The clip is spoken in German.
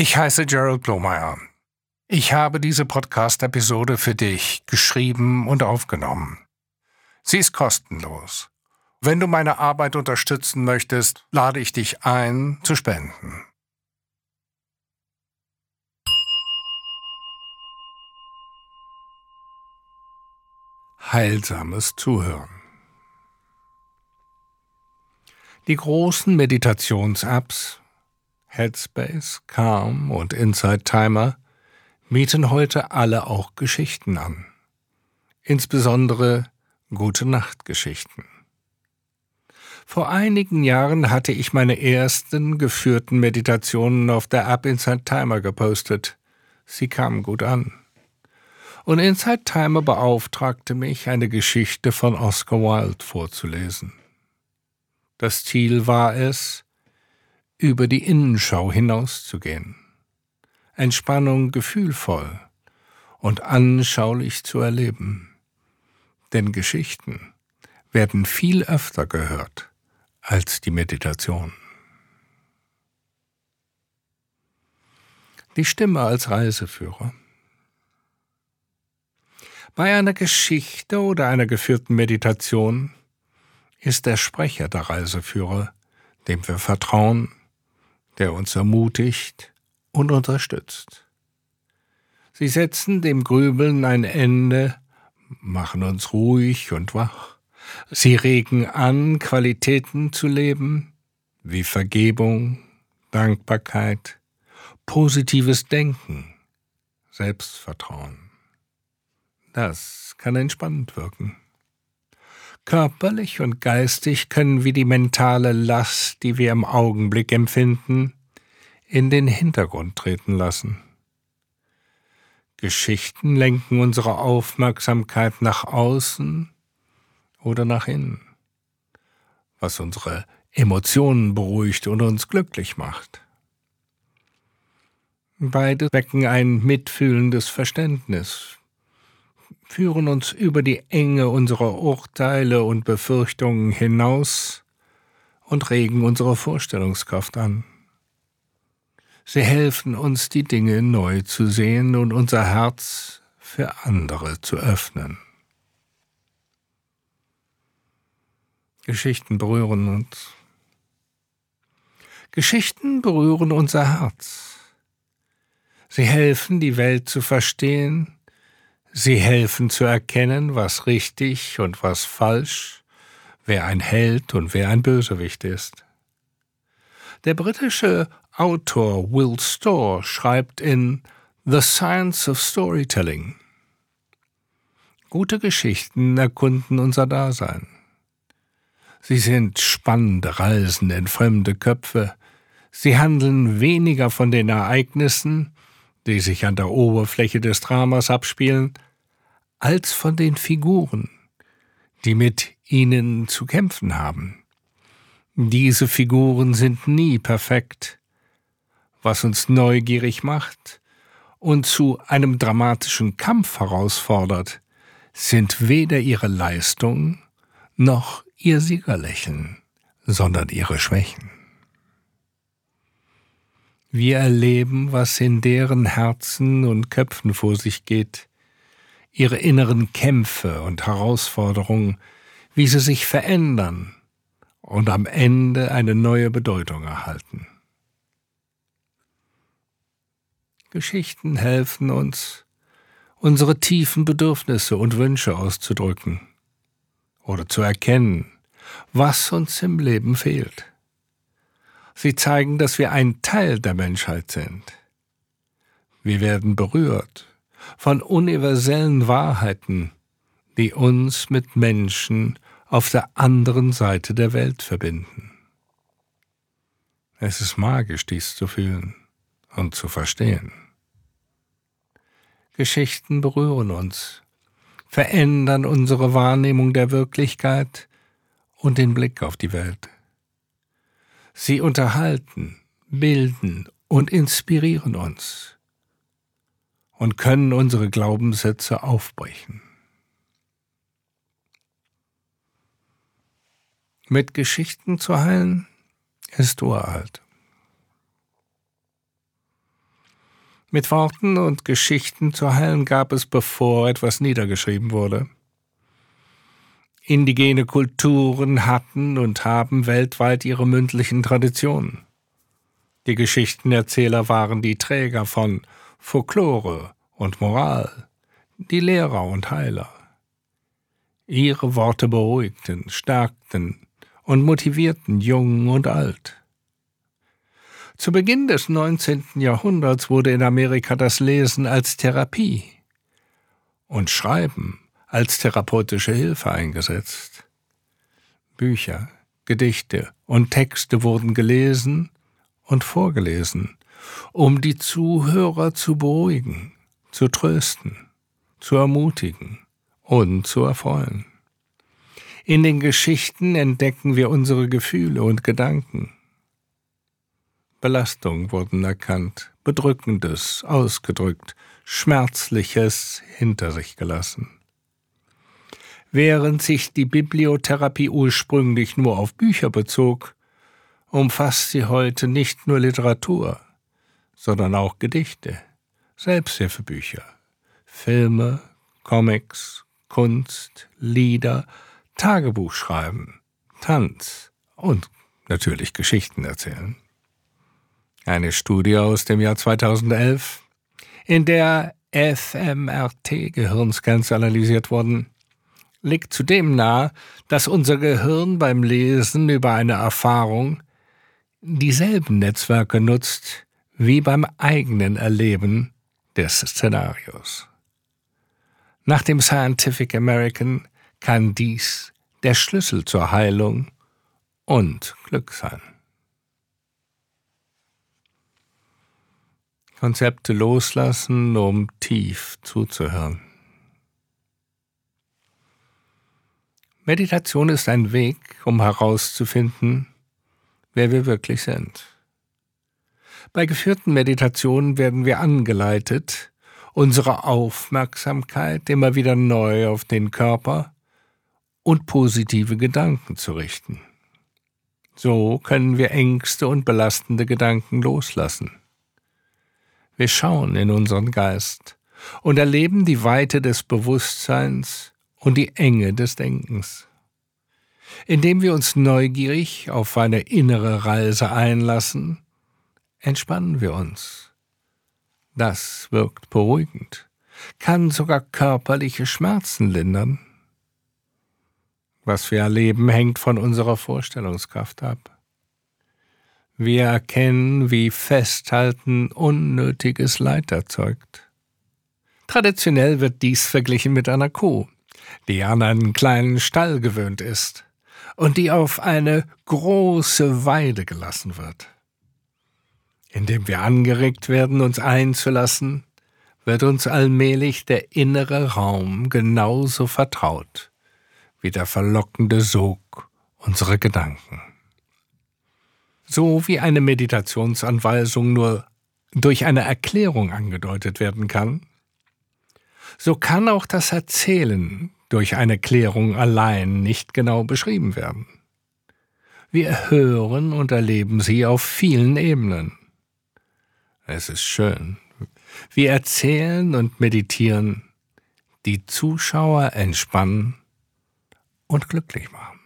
Ich heiße Gerald Blomeyer. Ich habe diese Podcast-Episode für dich geschrieben und aufgenommen. Sie ist kostenlos. Wenn du meine Arbeit unterstützen möchtest, lade ich dich ein, zu spenden. Heilsames Zuhören. Die großen Meditations-Apps Headspace, Calm und Inside Timer mieten heute alle auch Geschichten an. Insbesondere gute Nachtgeschichten. Vor einigen Jahren hatte ich meine ersten geführten Meditationen auf der App Inside Timer gepostet. Sie kamen gut an. Und Inside Timer beauftragte mich, eine Geschichte von Oscar Wilde vorzulesen. Das Ziel war es, über die Innenschau hinauszugehen, Entspannung gefühlvoll und anschaulich zu erleben. Denn Geschichten werden viel öfter gehört als die Meditation. Die Stimme als Reiseführer. Bei einer Geschichte oder einer geführten Meditation ist der Sprecher der Reiseführer, dem wir vertrauen der uns ermutigt und unterstützt. Sie setzen dem Grübeln ein Ende, machen uns ruhig und wach. Sie regen an, Qualitäten zu leben, wie Vergebung, Dankbarkeit, positives Denken, Selbstvertrauen. Das kann entspannend wirken. Körperlich und geistig können wir die mentale Last, die wir im Augenblick empfinden, in den Hintergrund treten lassen. Geschichten lenken unsere Aufmerksamkeit nach außen oder nach innen, was unsere Emotionen beruhigt und uns glücklich macht. Beide wecken ein mitfühlendes Verständnis führen uns über die Enge unserer Urteile und Befürchtungen hinaus und regen unsere Vorstellungskraft an. Sie helfen uns, die Dinge neu zu sehen und unser Herz für andere zu öffnen. Geschichten berühren uns. Geschichten berühren unser Herz. Sie helfen, die Welt zu verstehen Sie helfen zu erkennen, was richtig und was falsch, wer ein Held und wer ein Bösewicht ist. Der britische Autor Will Storr schreibt in The Science of Storytelling Gute Geschichten erkunden unser Dasein. Sie sind spannende Reisen in fremde Köpfe, sie handeln weniger von den Ereignissen, die sich an der Oberfläche des Dramas abspielen, als von den Figuren, die mit ihnen zu kämpfen haben. Diese Figuren sind nie perfekt, was uns neugierig macht und zu einem dramatischen Kampf herausfordert, sind weder ihre Leistung noch ihr Siegerlächeln, sondern ihre Schwächen. Wir erleben, was in deren Herzen und Köpfen vor sich geht, ihre inneren Kämpfe und Herausforderungen, wie sie sich verändern und am Ende eine neue Bedeutung erhalten. Geschichten helfen uns, unsere tiefen Bedürfnisse und Wünsche auszudrücken oder zu erkennen, was uns im Leben fehlt. Sie zeigen, dass wir ein Teil der Menschheit sind. Wir werden berührt von universellen Wahrheiten, die uns mit Menschen auf der anderen Seite der Welt verbinden. Es ist magisch, dies zu fühlen und zu verstehen. Geschichten berühren uns, verändern unsere Wahrnehmung der Wirklichkeit und den Blick auf die Welt. Sie unterhalten, bilden und inspirieren uns und können unsere Glaubenssätze aufbrechen. Mit Geschichten zu heilen ist uralt. Mit Worten und Geschichten zu heilen gab es, bevor etwas niedergeschrieben wurde. Indigene Kulturen hatten und haben weltweit ihre mündlichen Traditionen. Die Geschichtenerzähler waren die Träger von Folklore und Moral, die Lehrer und Heiler. Ihre Worte beruhigten, stärkten und motivierten Jung und Alt. Zu Beginn des 19. Jahrhunderts wurde in Amerika das Lesen als Therapie und Schreiben als therapeutische Hilfe eingesetzt. Bücher, Gedichte und Texte wurden gelesen und vorgelesen, um die Zuhörer zu beruhigen, zu trösten, zu ermutigen und zu erfreuen. In den Geschichten entdecken wir unsere Gefühle und Gedanken. Belastungen wurden erkannt, Bedrückendes ausgedrückt, Schmerzliches hinter sich gelassen. Während sich die Bibliotherapie ursprünglich nur auf Bücher bezog, umfasst sie heute nicht nur Literatur, sondern auch Gedichte, Selbsthilfebücher, Filme, Comics, Kunst, Lieder, Tagebuchschreiben, Tanz und natürlich Geschichten erzählen. Eine Studie aus dem Jahr 2011, in der fMRT-Gehirnscans analysiert wurden, legt zudem nahe, dass unser Gehirn beim Lesen über eine Erfahrung dieselben Netzwerke nutzt wie beim eigenen Erleben des Szenarios. Nach dem Scientific American kann dies der Schlüssel zur Heilung und Glück sein. Konzepte loslassen, um tief zuzuhören. Meditation ist ein Weg, um herauszufinden, wer wir wirklich sind. Bei geführten Meditationen werden wir angeleitet, unsere Aufmerksamkeit immer wieder neu auf den Körper und positive Gedanken zu richten. So können wir Ängste und belastende Gedanken loslassen. Wir schauen in unseren Geist und erleben die Weite des Bewusstseins und die Enge des Denkens. Indem wir uns neugierig auf eine innere Reise einlassen, entspannen wir uns. Das wirkt beruhigend, kann sogar körperliche Schmerzen lindern. Was wir erleben, hängt von unserer Vorstellungskraft ab. Wir erkennen, wie Festhalten unnötiges Leid erzeugt. Traditionell wird dies verglichen mit einer Kuh, die an einen kleinen Stall gewöhnt ist und die auf eine große Weide gelassen wird. Indem wir angeregt werden, uns einzulassen, wird uns allmählich der innere Raum genauso vertraut wie der verlockende Sog unserer Gedanken. So wie eine Meditationsanweisung nur durch eine Erklärung angedeutet werden kann, so kann auch das Erzählen durch eine Klärung allein nicht genau beschrieben werden. Wir hören und erleben sie auf vielen Ebenen. Es ist schön. Wir erzählen und meditieren, die Zuschauer entspannen und glücklich machen.